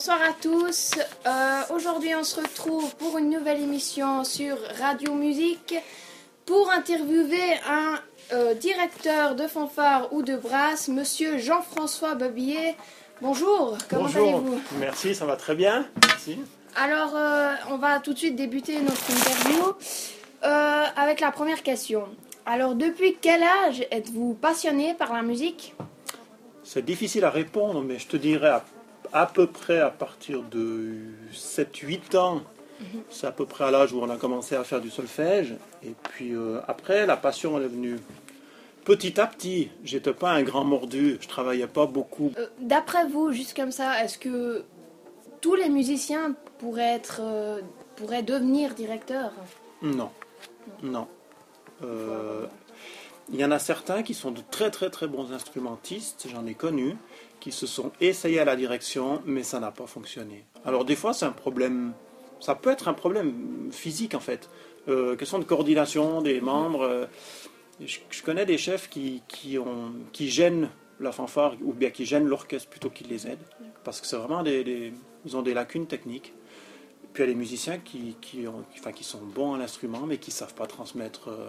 Bonsoir à tous. Euh, aujourd'hui, on se retrouve pour une nouvelle émission sur Radio Musique pour interviewer un euh, directeur de fanfare ou de brasse, monsieur Jean-François Babillet. Bonjour, comment allez-vous? Merci, ça va très bien. Merci. Alors, euh, on va tout de suite débuter notre interview avec la première question. Alors, depuis quel âge êtes-vous passionné par la musique? C'est difficile à répondre, mais je te dirais à à peu près à partir de 7-8 ans. Mhm. C'est à peu près à l'âge où on a commencé à faire du solfège. Et puis euh, après, la passion elle est venue petit à petit. J'étais pas un grand mordu, je travaillais pas beaucoup. Euh, d'après vous, juste comme ça, est-ce que tous les musiciens pourraient, être, euh, pourraient devenir directeurs? Non. Non. Il y en a certains qui sont de très très très bons instrumentistes, j'en ai connu, qui se sont essayés à la direction, mais ça n'a pas fonctionné. Alors des fois, c'est un problème, ça peut être un problème physique en fait, euh, question de coordination des membres. Euh, je, connais des chefs qui, qui, gênent la fanfare ou bien qui gênent l'orchestre plutôt qu'ils les aident, parce que c'est vraiment des, ils ont des lacunes techniques. Puis il y a les musiciens qui, qui, enfin, qui sont bons à l'instrument, mais qui ne savent pas transmettre euh,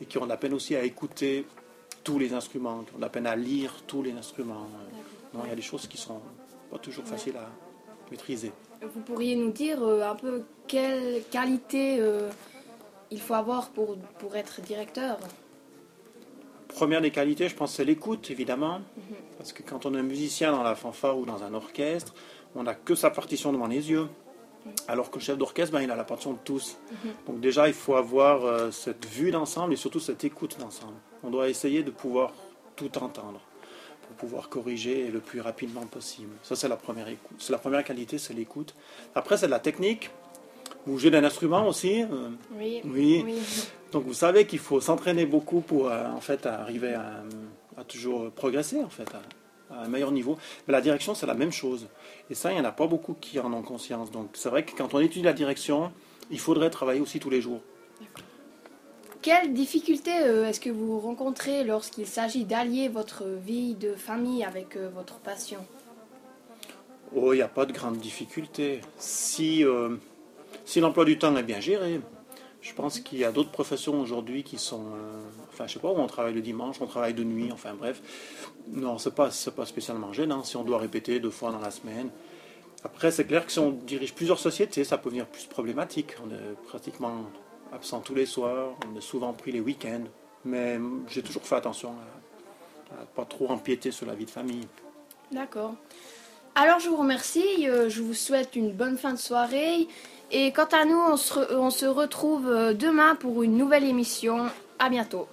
et qui ont de la peine aussi à écouter tous les instruments, qui ont de la peine à lire tous les instruments. Non, il y a des choses qui sont pas toujours faciles à maîtriser. Vous pourriez nous dire euh, un peu quelle qualité euh, il faut avoir pour, pour être directeur? Première des qualités, je pense, c'est l'écoute, évidemment. Mhm. Parce que quand on est musicien dans la fanfare ou dans un orchestre, on n'a que sa partition devant les yeux. Alors que le chef d'orchestre, ben, il a la partition de tous. Donc déjà, il faut avoir euh, cette vue d'ensemble et surtout cette écoute d'ensemble. On doit essayer de pouvoir tout entendre pouvoir corriger le plus rapidement possible. Ça, c'est la première écoute. C'est la première qualité, c'est l'écoute. Après, c'est de la technique. Vous jouez d'un instrument aussi euh, oui, oui. Donc, vous savez qu'il faut s'entraîner beaucoup pour, euh, en fait, arriver à, toujours progresser, en fait, à, un meilleur niveau. Mais la direction, c'est la même chose. Et ça, il n'y en a pas beaucoup qui en ont conscience. Donc, c'est vrai que quand on étudie la direction, il faudrait travailler aussi tous les jours. Quelles difficultés euh, est-ce que vous rencontrez lorsqu'il s'agit d'allier votre vie de famille avec euh, votre passion? Oh, il n'y a pas de grandes difficultés. Si, euh, si l'emploi du temps est bien géré, je pense qu'il y a d'autres professions aujourd'hui qui sont. enfin, je sais pas, où on travaille le dimanche, on travaille de nuit, enfin bref. Non, ce n'est pas, pas spécialement gênant si on doit répéter deux fois dans la semaine. Après, c'est clair que si on dirige plusieurs sociétés, ça peut devenir plus problématique. On est pratiquement absent tous les soirs, on est souvent pris les week-ends, mais j'ai toujours fait attention à, ne pas trop empiéter sur la vie de famille. D'accord. Alors je vous remercie, euh, je vous souhaite une bonne fin de soirée et quant à nous, on se, retrouve euh, demain pour une nouvelle émission. À bientôt.